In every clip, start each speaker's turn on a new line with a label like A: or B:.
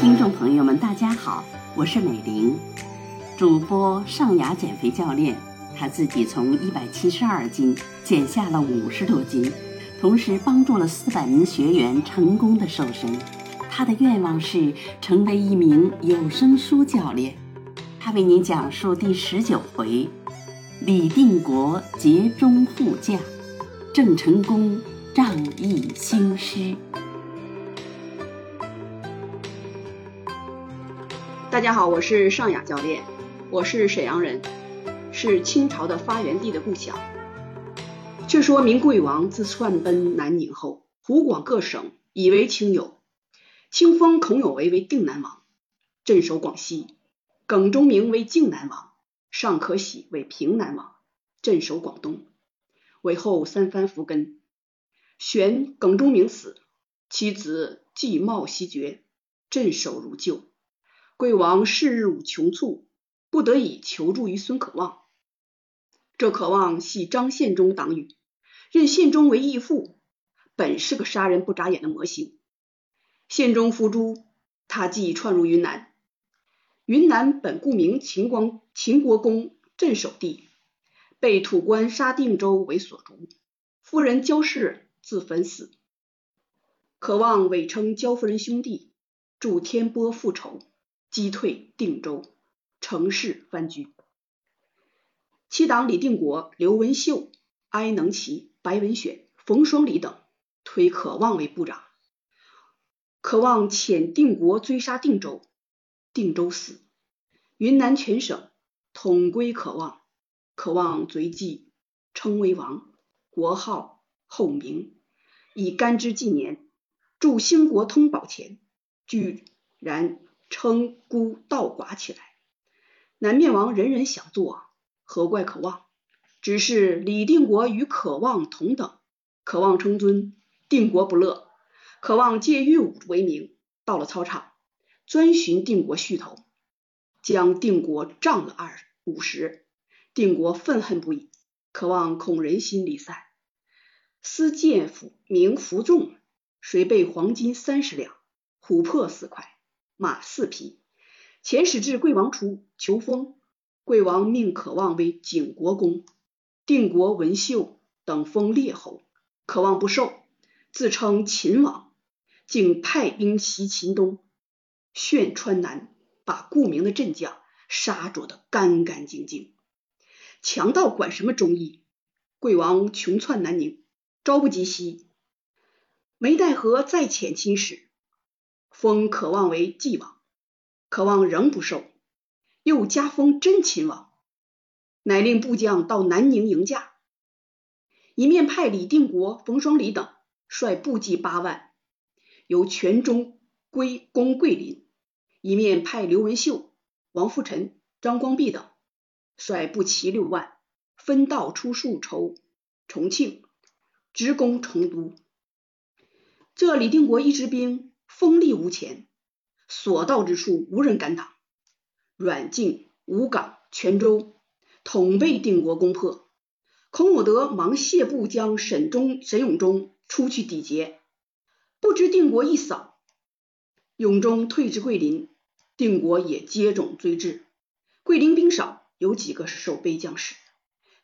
A: 听众朋友们，大家好，我是美玲，主播上雅减肥教练。她自己从一百七十二斤减下了五十多斤，同时帮助了四百名学员成功的瘦身。她的愿望是成为一名有声书教练。她为您讲述第十九回：李定国劫中护驾，郑成功仗义兴师。
B: 大家好，我是尚雅教练，我是沈阳人，是清朝的发源地的故乡。却说明贵王自窜奔南宁后，湖广各省以为亲友，清封孔有为为定南王，镇守广西；耿忠明为靖南王，尚可喜为平南王，镇守广东。韦后三番伏根，旋耿忠明死，其子继茂袭爵，镇守如旧。贵王视日穷促，不得已求助于孙可望。这可望系张献忠党羽，任献忠为义父，本是个杀人不眨眼的魔星。献忠伏诛，他即窜入云南。云南本故名秦光秦国公镇守地，被土官杀定州为所逐，夫人焦氏自焚死。可望伪称焦夫人兄弟，助天波复仇。击退定州，城市翻居。七党李定国、刘文秀、哀能奇、白文选、冯双礼等推可望为部长。可望遣定国追杀定州，定州死，云南全省统归可望。可望随即称为王，国号后明，以干支纪年，铸兴国通宝钱，居然。称孤道寡起来，南面王人人想做，何怪可望？只是李定国与可望同等，可望称尊，定国不乐。可望借御武为名，到了操场，遵循定国续头，将定国杖了二五十。定国愤恨不已，渴望恐人心离散，私见府名服众，谁备黄金三十两，琥珀四块。马四匹，遣使至贵王处求封。贵王命可望为景国公，定国、文秀等封列侯。可望不受，自称秦王，竟派兵袭秦东，炫川南，把顾名的镇将杀着的干干净净。强盗管什么忠义？贵王穷窜南宁，朝不及夕，没奈何，再遣亲使。封可望为晋王，可望仍不受，又加封真秦王，乃令部将到南宁迎驾，一面派李定国、冯双礼等率部骑八万，由全中归攻桂林；一面派刘文秀、王富臣、张光弼等率步骑六万，分道出戍筹重庆，直攻成都。这李定国一支兵。锋利无前，所到之处无人敢挡。阮境、吴港、泉州统被定国攻破。孔武德忙谢部将沈忠、沈永忠出去抵劫，不知定国一扫，永忠退至桂林，定国也接踵追至。桂林兵少，有几个是守备将士，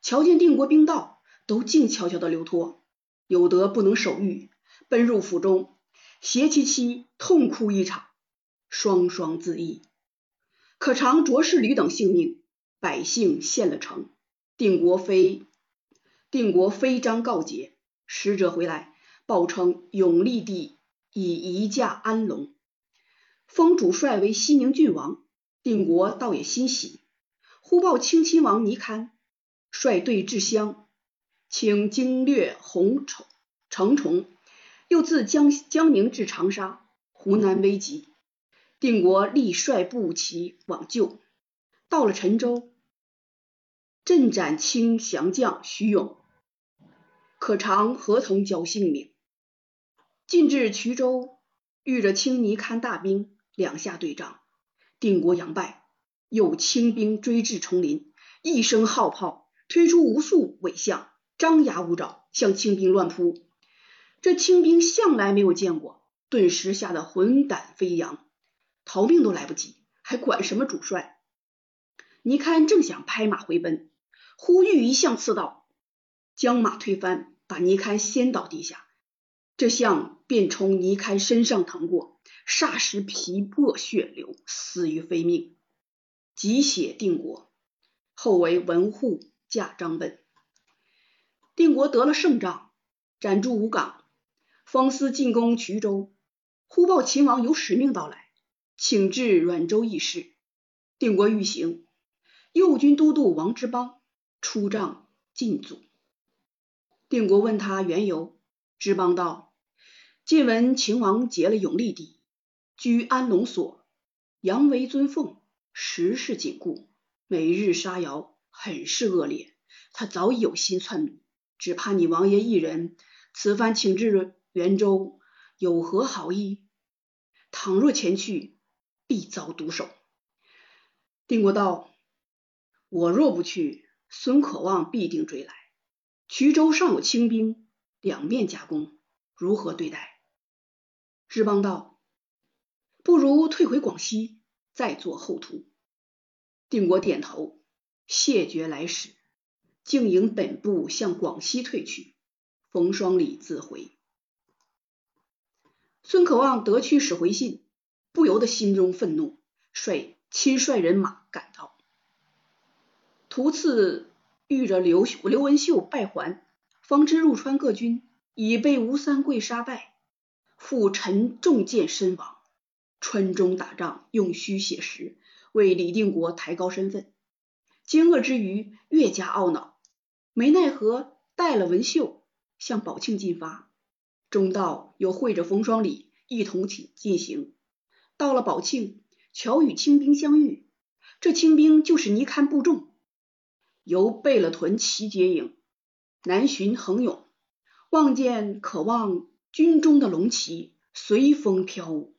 B: 瞧见定国兵到，都静悄悄的流脱。有德不能守御，奔入府中。携其妻痛哭一场，双双自缢。可长卓氏吕等性命，百姓献了城。定国妃定国妃章告捷，使者回来报称永历帝已移驾安龙，封主帅为西宁郡王。定国倒也欣喜，忽报清亲王倪堪率队至襄，请经略洪宠程崇。又自江江宁至长沙，湖南危急，定国立率步骑往救。到了陈州，镇斩清降将徐勇，可尝何曾交性命？进至衢州，遇着清泥堪大兵，两下对仗，定国佯败，又清兵追至崇林，一声号炮，推出无数伪象，张牙舞爪，向清兵乱扑。这清兵向来没有见过，顿时吓得魂胆飞扬，逃命都来不及，还管什么主帅？倪堪正想拍马回奔，忽遇一象刺到，将马推翻，把倪堪掀倒地下。这象便从倪开身上腾过，霎时皮破血流，死于非命。急写定国，后为文护驾张本。定国得了胜仗，斩驻吴港，方思进攻衢州，忽报秦王有使命到来，请至阮州议事。定国欲行，右军都督王之邦出帐进阻。定国问他缘由，之邦道：晋闻秦王结了永历帝，居安龙所，扬为尊奉。时事紧固，每日杀瑶，很是恶劣。他早已有心篡逆，只怕你王爷一人，此番请至元州，有何好意？倘若前去，必遭毒手。定国道：我若不去，孙可望必定追来。衢州尚有清兵，两面夹攻，如何对待？知邦道：不如退回广西。再做后图。定国点头，谢绝来使，竟迎本部向广西退去。冯双礼自回。孙可望得去使回信，不由得心中愤怒，率亲率人马赶到。途次遇着刘刘文秀败还，方知入川各军已被吴三桂杀败，复沉中箭身亡。川中打仗用虚写实，为李定国抬高身份。惊愕之余，越加懊恼，没奈何带了文秀向宝庆进发。中道又会着冯双礼一同进进行。到了宝庆，巧与清兵相遇。这清兵就是尼堪部众，由贝勒屯骑接应，南巡横勇。望见渴望军中的龙旗随风飘舞。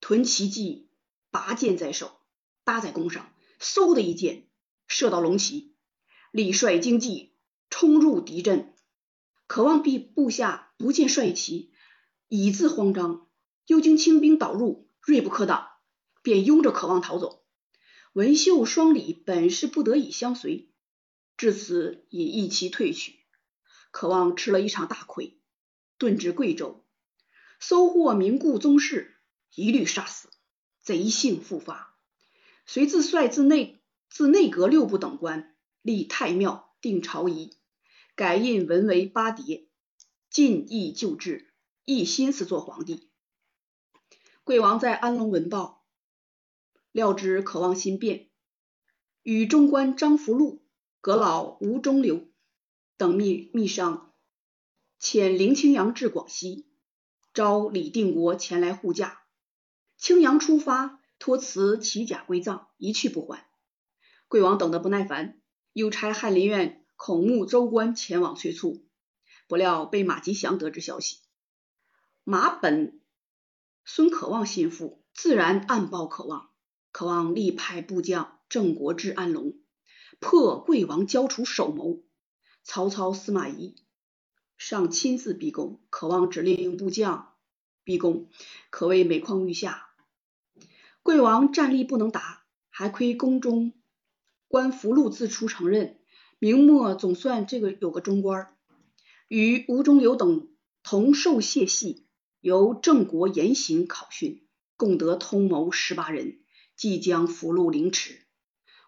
B: 屯骑骑拔剑在手，搭在弓上，嗖的一箭射到龙旗，李帅惊悸冲入敌阵。渴望必部下不见帅旗，已自慌张，又经清兵导入，锐不可挡，便拥着渴望逃走。文秀、双李本是不得已相随，至此也一齐退去。渴望吃了一场大亏，遁至贵州，搜获名故宗室。一律杀死，贼性复发。遂自率自内自内阁六部等官，立太庙，定朝仪，改印文为八叠，尽议旧制，一心思做皇帝。贵王在安龙闻报，料知渴望心变，与中官张福禄、阁老吴中流等密密商，遣林清扬至广西，召李定国前来护驾。青阳出发，托辞起甲归藏，一去不还。贵王等得不耐烦，又差翰林院孔目州官前往催促，不料被马吉祥得知消息。马本孙可望心腹，自然暗报可望。可望力派部将郑国至安龙，破贵王交出首谋。曹操、司马懿上亲自逼宫，渴望指令部将逼宫，可谓每况愈下。贵王战力不能达，还亏宫中官福禄自出承认，明末总算这个有个中官，与吴中流等同受谢系，由郑国严刑考训，共得通谋十八人，即将福禄凌迟，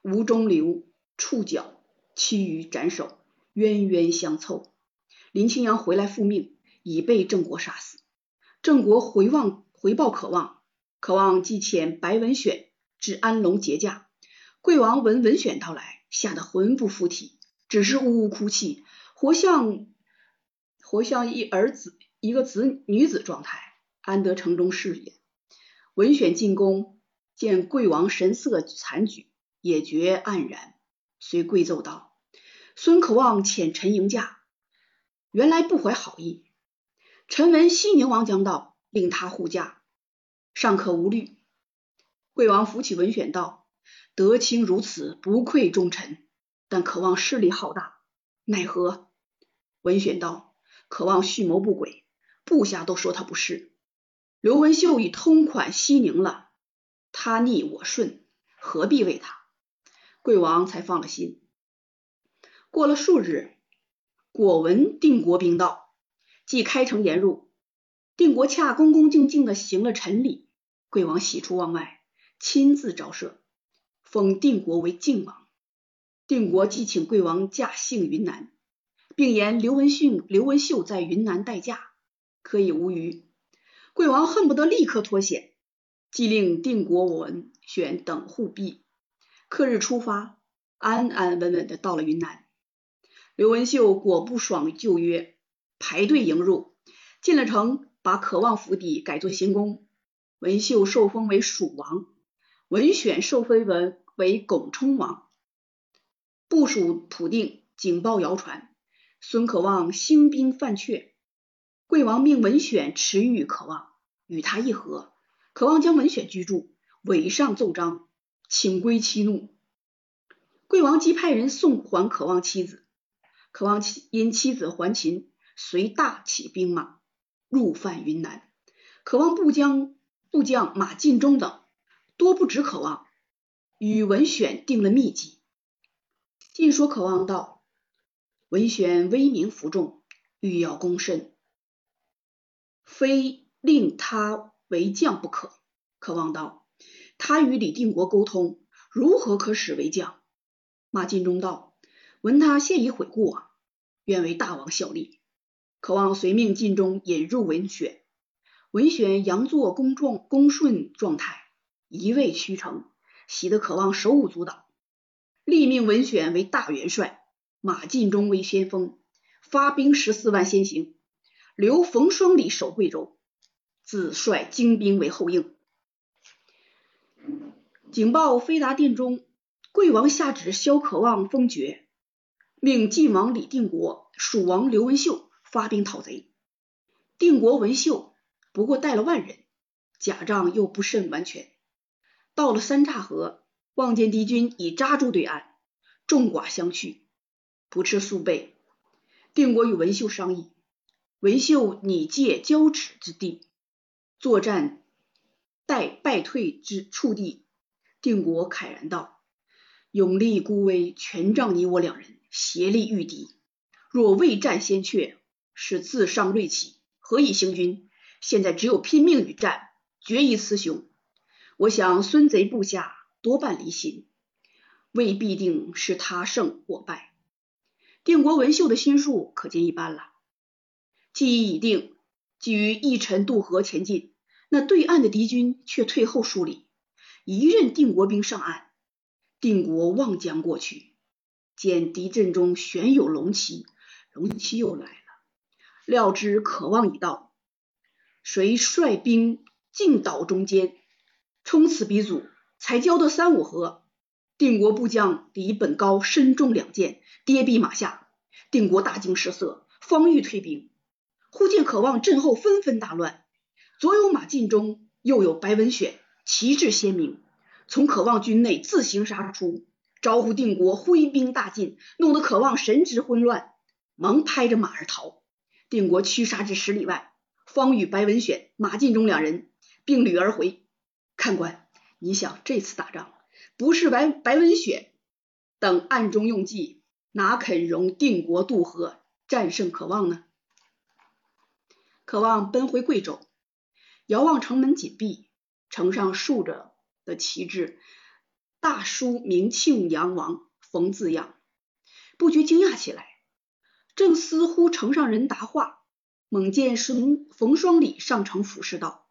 B: 吴中流触角，其余斩首，冤冤相凑。林清阳回来复命，已被郑国杀死。郑国回望回报渴望。渴望即遣白文选至安龙结驾，贵王闻文选到来，吓得魂不附体，只是呜呜哭泣，活像活像一儿子一个子女子状态，安得城中事也？文选进宫，见贵王神色惨举，也觉黯然，遂跪奏道：“孙可望遣臣迎驾，原来不怀好意。臣闻西宁王将到，令他护驾。”尚可无虑。贵王扶起文选道：“德清如此，不愧忠臣，但渴望势力浩大，奈何？”文选道：“渴望蓄谋不轨，部下都说他不是。刘文秀已通款西宁了，他逆我顺，何必为他？”贵王才放了心。过了数日，果闻定国兵到，即开城沿入。定国恰恭恭敬敬的行了陈礼，贵王喜出望外，亲自招设，封定国为靖王。定国即请贵王驾幸云南，并言刘文训、刘文秀在云南待驾，可以无虞。贵王恨不得立刻脱险，即令定国文选等护庇。克日出发，安安稳稳的到了云南。刘文秀果不爽旧约，排队迎入，进了城，把渴望府邸改作行宫。文秀受封为蜀王，文选受封文为拱冲王。部署普定，警报谣传，孙可望兴兵犯阙。贵王命文选持谕可望，与他议和。可望将文选居住，委上奏章。请归妻怒，贵王即派人送还渴望妻子。渴望妻因妻子还秦，遂大起兵马入犯云南。渴望部将部将马进忠等多不止渴望，与文选定了密计。晋说渴望道：文选威名服众，欲要攻身，非令他为将不可。渴望道。他与李定国沟通，如何可使为将？马进忠道：“闻他现已悔过，愿为大王效力。渴望随命进忠引入文选，文选佯作恭状恭顺状态，一味虚诚，喜得渴望手舞足蹈。立命文选为大元帅，马进忠为先锋，发兵十四万先行，留冯双礼守贵州，自率精兵为后应。”警报飞达殿中，贵王下旨萧可望封爵，命晋王李定国、蜀王刘文秀发兵讨贼。定国文秀不过带了万人，甲仗又不甚完全。到了三岔河，望见敌军已扎住对岸，众寡相去，不斥数倍。定国与文秀商议，文秀拟借交趾之地作战，待败退之处地。定国慨然道：“永立孤危，全仗你我两人协力御敌。若未战先却，是自伤锐气，何以行军？现在只有拼命与战，决一雌雄。我想孙贼部下多半离心，未必定是他胜我败。定国文秀的心术可见一斑了。计已定，即于一晨渡河前进，那对岸的敌军却退后数里。”一任定国兵上岸，定国望将过去，见敌阵中悬有龙旗，龙旗又来了，料知渴望已到，遂率兵进岛中间，冲此鼻祖，才交得三五合，定国部将李本高身中两箭，跌毙马下，定国大惊失色，方欲退兵，忽见渴望阵后纷纷大乱，左有马进忠，右有白文选。旗帜鲜明，从渴望军内自行杀出，招呼定国挥兵大进，弄得渴望神志混乱，忙拍着马儿逃。定国驱杀至十里外，方与白文选、马进忠两人并旅而回。看官，你想这次打仗，不是白白文选等暗中用计，哪肯容定国渡河战胜渴望呢？渴望奔回贵州，遥望城门紧闭。城上竖着的旗帜，大书“明庆阳王冯”字样，不觉惊讶起来。正思乎城上人答话，猛见冯冯双礼上城俯视道：“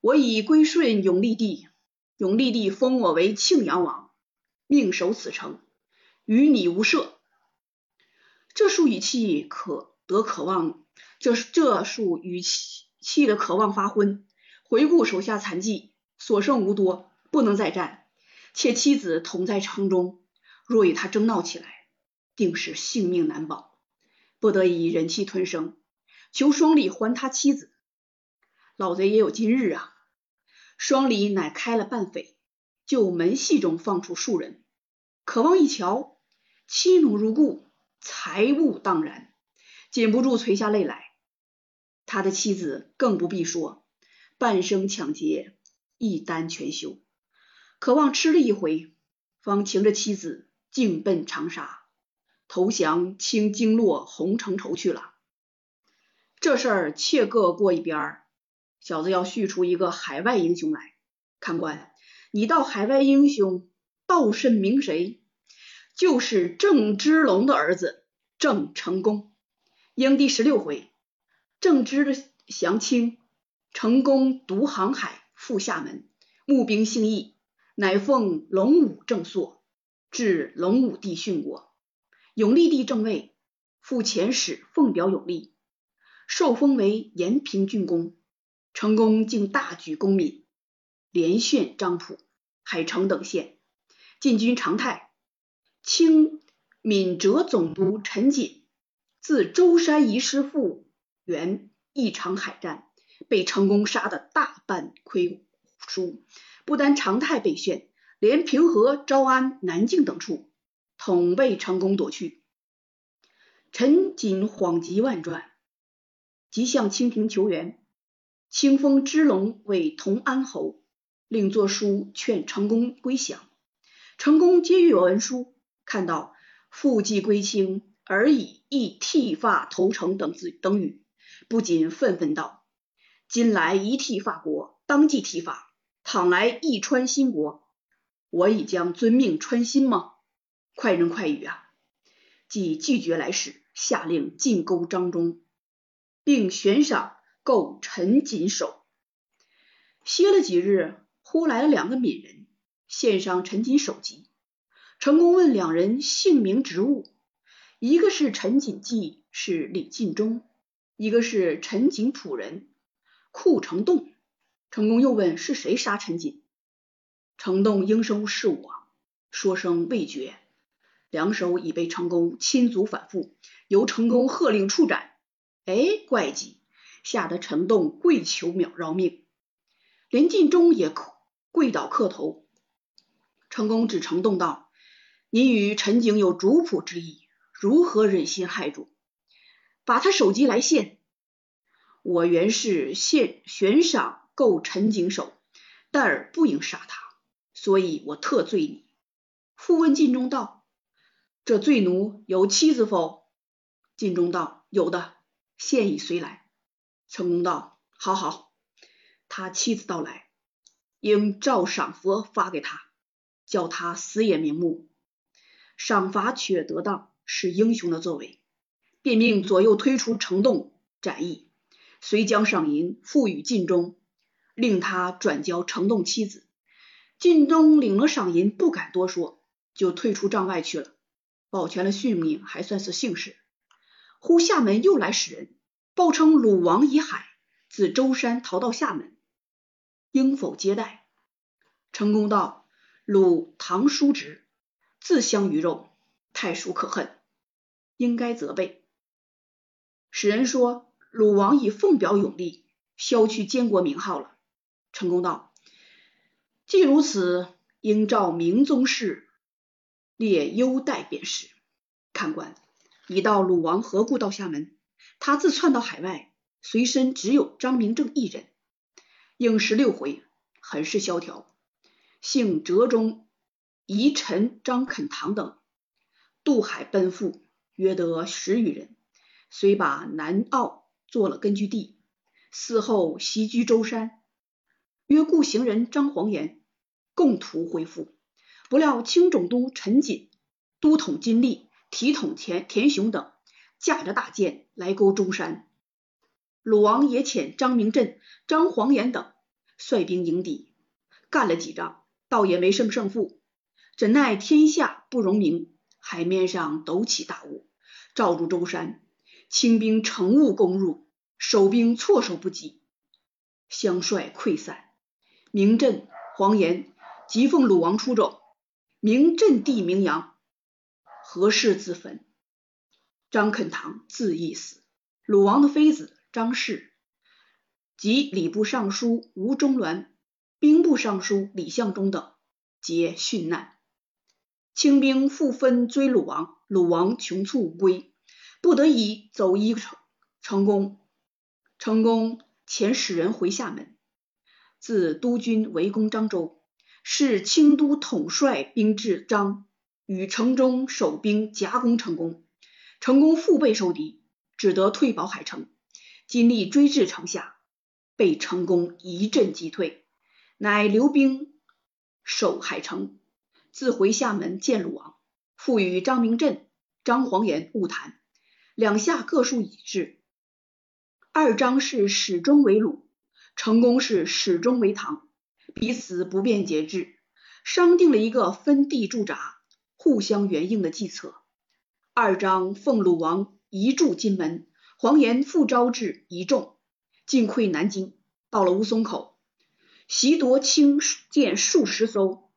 B: 我已归顺永历帝，永历帝封我为庆阳王，命守此城，与你无涉。”这数语气可得渴望，这这数语气气的渴望发昏。回顾手下残计，所剩无多，不能再战。且妻子同在城中，若与他争闹起来，定是性命难保。不得已忍气吞声，求双礼还他妻子。老贼也有今日啊！双礼乃开了半匪，就门隙中放出数人。渴望一瞧，妻奴如故，财物荡然，禁不住垂下泪来。他的妻子更不必说，半生抢劫，一单全休，渴望吃了一回，方擎着妻子径奔长沙，投降清京洛洪承畴去了。这事儿且搁过一边儿，小子要叙出一个海外英雄来。看官，你道海外英雄道甚名谁？就是郑芝龙的儿子郑成功。应第十六回，郑芝的降清，成功独航海赴厦门，募兵兴义，乃奉龙武正朔，至龙武帝殉国，永历帝正位，复遣使奉表永历。受封为延平郡公，成功竟大举攻闽，连陷漳浦、海城等县，进军长泰。清闽浙总督陈锦自舟山遗师复原一场海战，被成功杀得大半溃书。不单常泰被陷，连平和、招安、南靖等处统被成功夺去。陈锦慌急万转。即向清廷求援，清封支龙为同安侯，另作书劝成功归降。成功接阅文书，看到“复既归清，而已亦剃发投诚”等字等语，不禁愤愤道：“今来一剃发国，当即剃发；倘来一穿新国，我已将遵命穿新吗？快人快语啊！”即拒绝来使，下令进钩张忠。并悬赏购陈锦手。歇了几日，忽来了两个闽人，献上陈锦首级。成功问两人姓名职务，一个是陈锦记，是李进忠；一个是陈锦仆人库成栋。成功又问是谁杀陈锦，程栋应声是我，说声未决。两手已被成功亲足反复，由成功喝令处斩。哎，怪迹！吓得陈栋跪求秒饶命，林晋忠也跪倒磕头。成功指程栋道：“你与陈景有主仆之意，如何忍心害主？把他首级来献。我原是献悬赏够陈景守，但尔不应杀他，所以我特罪你。”复问晋忠道：“这罪奴有妻子否？”晋忠道：“有的。”现已随来，成功道：“好好，他妻子到来，应照赏佛发给他，叫他死也瞑目。赏罚却得当，是英雄的作为。”便命左右推出城洞斩役，遂将赏银付与晋中，令他转交城洞妻子。晋东领了赏银，不敢多说，就退出帐外去了，保全了性命，还算是幸事。忽厦门又来使人，报称鲁王已海自舟山逃到厦门，应否接待？成功道：鲁唐叔侄，自相鱼肉，太叔可恨，应该责备。使人说鲁王已奉表永历，消去监国名号了。成功道：既如此，应照明宗室列优待便是。看官。已到鲁王何故到厦门？他自窜到海外，随身只有张明正一人。应十六回，很是萧条。姓哲中遗臣张肯堂等渡海奔赴，约得十余人，遂把南澳做了根据地。嗣后袭居舟山，约故行人张黄岩共图恢复。不料清总督陈锦、都统金立。体统田田雄等驾着大舰来沟中山，鲁王也遣张明镇、张黄岩等率兵迎敌，干了几仗，倒也没胜胜负。怎奈天下不容明，海面上陡起大雾，罩住舟山，清兵乘雾攻入，守兵措手不及，相率溃散。明镇、黄岩即奉鲁王出走，明镇地名扬。何氏自焚，张肯堂自缢死。鲁王的妃子张氏及礼部尚书吴中鸾、兵部尚书李相忠等皆殉难。清兵复分追鲁王，鲁王穷卒无归，不得已走一程成功。成功遣使人回厦门，自督军围攻漳州，是清都统帅兵至漳，与城中守兵夹攻成功，成功腹背受敌，只得退保海城。金力追至城下，被成功一阵击退，乃留兵守海城，自回厦门见鲁王，复与张明镇、张黄岩晤谈，两下各述已至。二张是始终为鲁，成功是始终为唐，彼此不便节制，商定了一个分地驻扎、互相援应的计策。二张奉鲁王移驻金门。黄岩复招致一众，进溃南京，到了乌松口，袭夺清舰数十艘，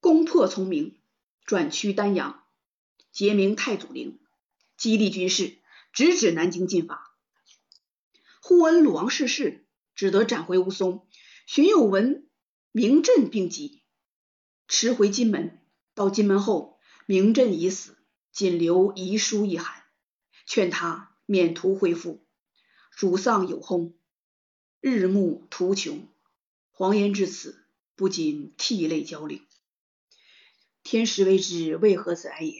B: 攻破崇明，转趋丹阳，结明太祖陵，激励军士，直指南京进发。忽闻鲁王逝世，只得斩回乌松。荀有文、明镇病疾，驰回金门。到金门后，明镇已死，仅留遗书一函，劝他。免途恢复，主丧有薨，日暮途穷。黄岩至此，不禁涕泪交流。天时未至，为何子哀也？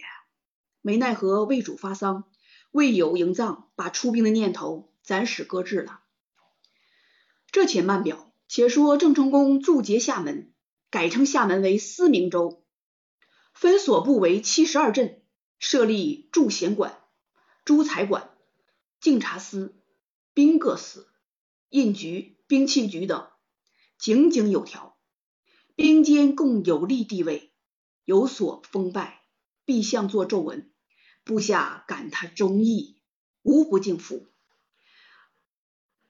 B: 没奈何，魏主发丧，未有营葬，把出兵的念头暂时搁置了。这且慢表，且说郑成功驻节厦门，改称厦门为思明州，分所部为七十二镇，设立驻贤馆、诸财馆。敬察司、兵各司、印局、兵器局等，井井有条。兵间共有利地位，有所封拜，必向作奏文。部下感他忠义，无不敬服。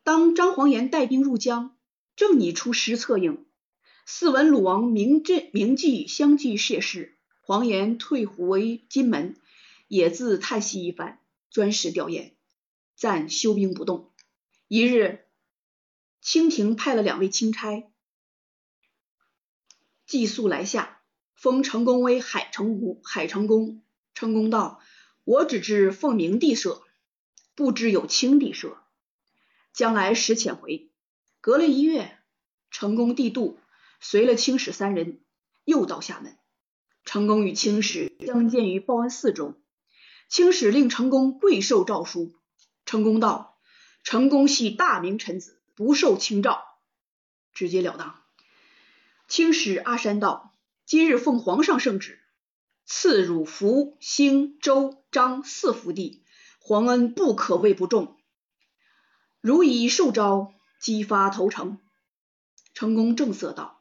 B: 当张黄岩带兵入江，正拟出师策应，四闻鲁王明镇明记相继谢世，黄岩退回金门，也自叹息一番，专事吊唁。暂休兵不动。一日，清廷派了两位钦差，寄宿来下，封成功为海城吴。海成功，成功道：“我只知奉明帝社，不知有清帝社。将来使遣回。”隔了一月，成功帝度随了清史三人，又到厦门。成功与清史相见于报恩寺中，清史令成功跪受诏书。成功道：“成功系大明臣子，不受清诏，直截了当。”清史阿山道：“今日奉皇上圣旨，赐汝福兴周张四福地，皇恩不可谓不重。如以受招，激发投诚。”成功正色道：“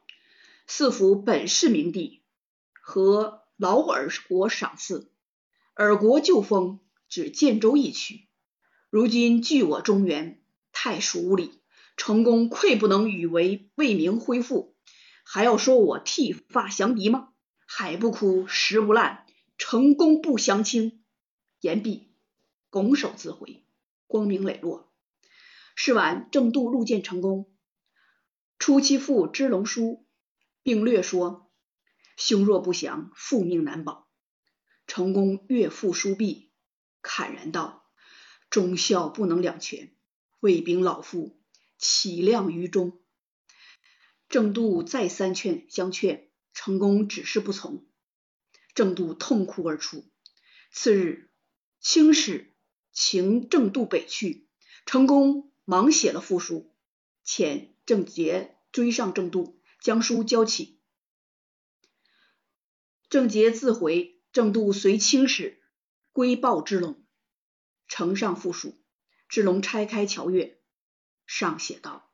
B: 四福本是明帝，和劳尔国赏赐，尔国旧封，只建州一区。”如今据我中原，太属无礼，成功愧不能与为为民恢复，还要说我剃发降敌吗？海不枯，石不烂，成功不降清。言毕，拱手自回，光明磊落。是完，郑度路见成功，出其父之龙书，并略说：兄若不降，父命难保。成功阅父书毕，慨然道。忠孝不能两全，卫兵老父岂量于忠？郑度再三劝相劝，成功只是不从。郑度痛哭而出。次日，清使请郑度北去，成功忙写了复书，遣郑杰追上郑度，将书交起。郑杰自回，郑度随清使归报之龙。呈上附属，志龙拆开瞧阅，上写道：“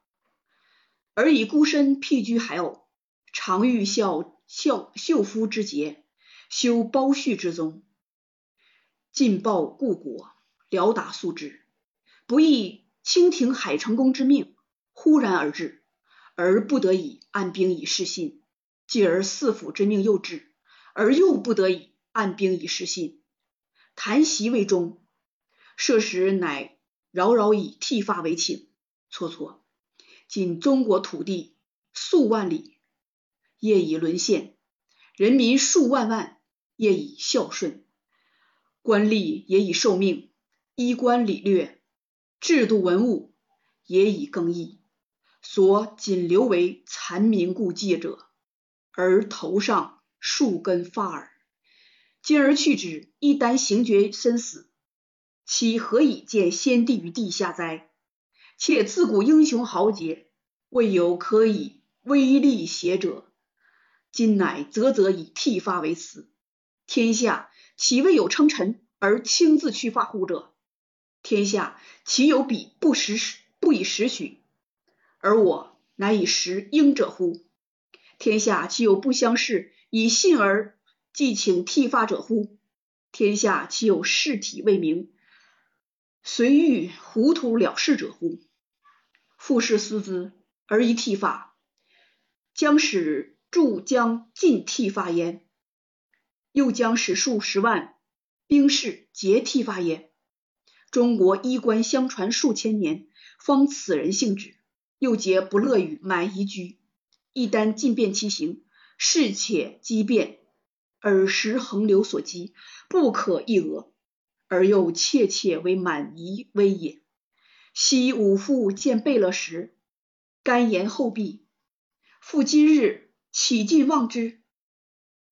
B: 尔以孤身僻居海偶，常欲效孝秀夫之节，修包胥之宗，尽报故国，辽达素之。不意清廷海成公之命忽然而至，而不得已按兵以示信；继而四府之命又至，而又不得已按兵以示信。谈袭未终。”设时乃扰扰以剃发为请，错错。今中国土地数万里，业已沦陷；人民数万万，业已孝顺。官吏也已受命，衣冠礼略，制度文物也已更易，所仅留为残民故迹者，而头上数根发耳。今而去之，一旦行绝身死，其何以见先帝于地下哉？且自古英雄豪杰，未有可以威力胁者，今乃啧啧以剃发为辞。天下岂未有称臣而亲自去发乎者？天下岂有比不识不以时许，而我乃以时应者乎？天下岂有不相视以信而？即请剃发者乎？天下岂有视体未明，随欲糊涂了事者乎？复士思之而一剃发，将使诸将尽剃发焉，又将使数十万兵士皆剃发焉。中国衣冠相传数千年，方此人性质，又皆不乐于满夷居，一旦尽变其形，事且机变。尔时横流所及，不可一讹，而又切切为满夷威也。昔吾父见贝勒时，甘言厚壁，复今日岂尽忘之？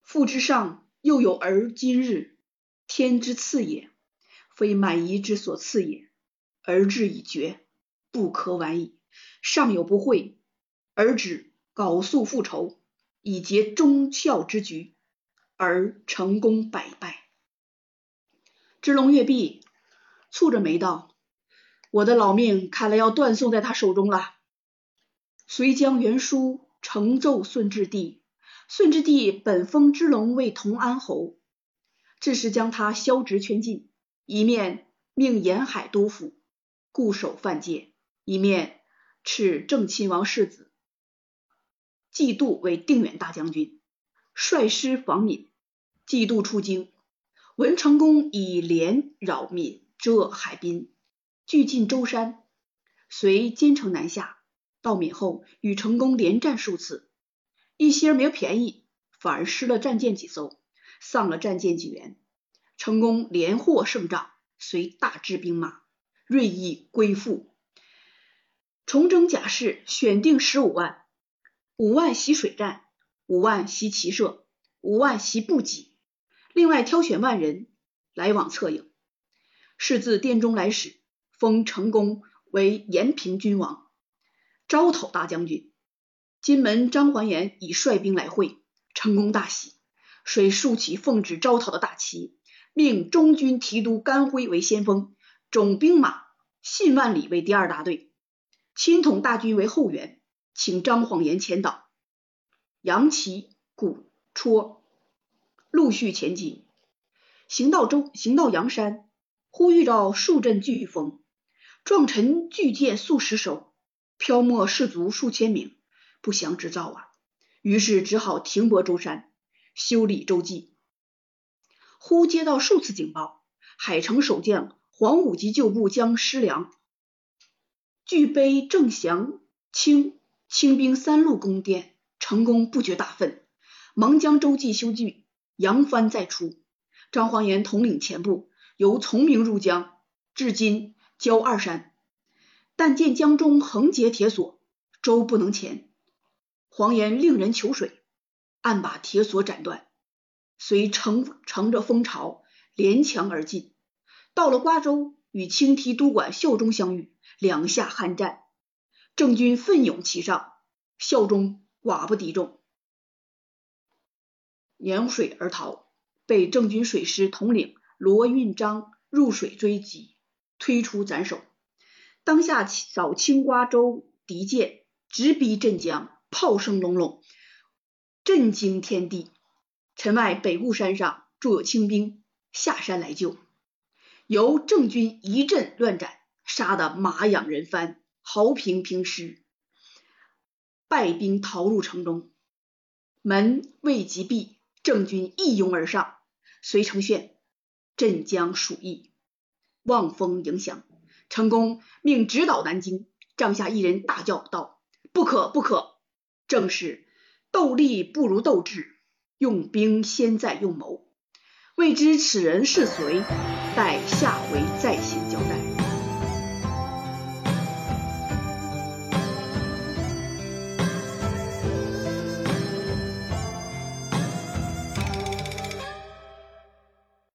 B: 父之上又有儿今日，天之赐也，非满夷之所赐也。而志已决，不可挽矣。上有不讳，而止缟素复仇，以结忠孝之局。而成功百败。支龙跃壁，蹙着眉道：“我的老命看来要断送在他手中了。”遂将原书呈奏顺治帝。顺治帝本封支龙为同安侯，致使将他削职圈禁，一面命沿海督府固守犯界，一面敕正亲王世子季度为定远大将军。率师防闽，季度出京，文成功以连扰闽，浙海滨，据进舟山，随兼程南下。到闽后，与成功连战数次，一些没有便宜，反而失了战舰几艘，丧了战舰几员。成功连获胜仗，随大支兵马锐意归附，重整甲士，选定十五万，五万袭水战。五万袭骑射，五万袭补给，另外挑选万人来往策应。是自殿中来使，封成功为延平君王，招讨大将军。金门张环言已率兵来会，成功大喜，遂竖起奉旨招讨的大旗，命中军提督甘辉为先锋，总兵马信万里为第二大队，亲统大军为后援，请张晃言前导。扬旗鼓戳，陆续前进。行到周，行到阳山，忽遇到数阵飓风，壮臣巨舰数十艘，漂没士卒数千名，不祥之兆啊！于是只好停泊舟山，修理舟楫。忽接到数次警报，海城守将黄武吉旧部将师良据碑郑祥清清兵三路攻殿。成功不觉大愤，忙将周记修据，扬帆再出。张黄岩统领前部，由崇明入江，至今交二山。但见江中横结铁索，舟不能前。黄岩令人求水，暗把铁索斩断，遂乘乘着风潮连墙而进。到了瓜州，与青提督管孝忠相遇，两下酣战，郑军奋勇其上，孝忠。寡不敌众，沿水而逃，被郑军水师统领罗运章入水追击，推出斩首。当下扫青瓜州敌舰直逼镇江，炮声隆隆，震惊天地。城外北固山上驻有清兵，下山来救，由郑军一阵乱斩，杀得马仰人翻，壕平平尸。败兵逃入城中，门未及闭，郑军一拥而上，随城陷，镇江属邑，望风迎降。成功命直捣南京，帐下一人大叫道：“不可不可！正是斗力不如斗智，用兵先在用谋。未知此人是谁，待下回再行交代。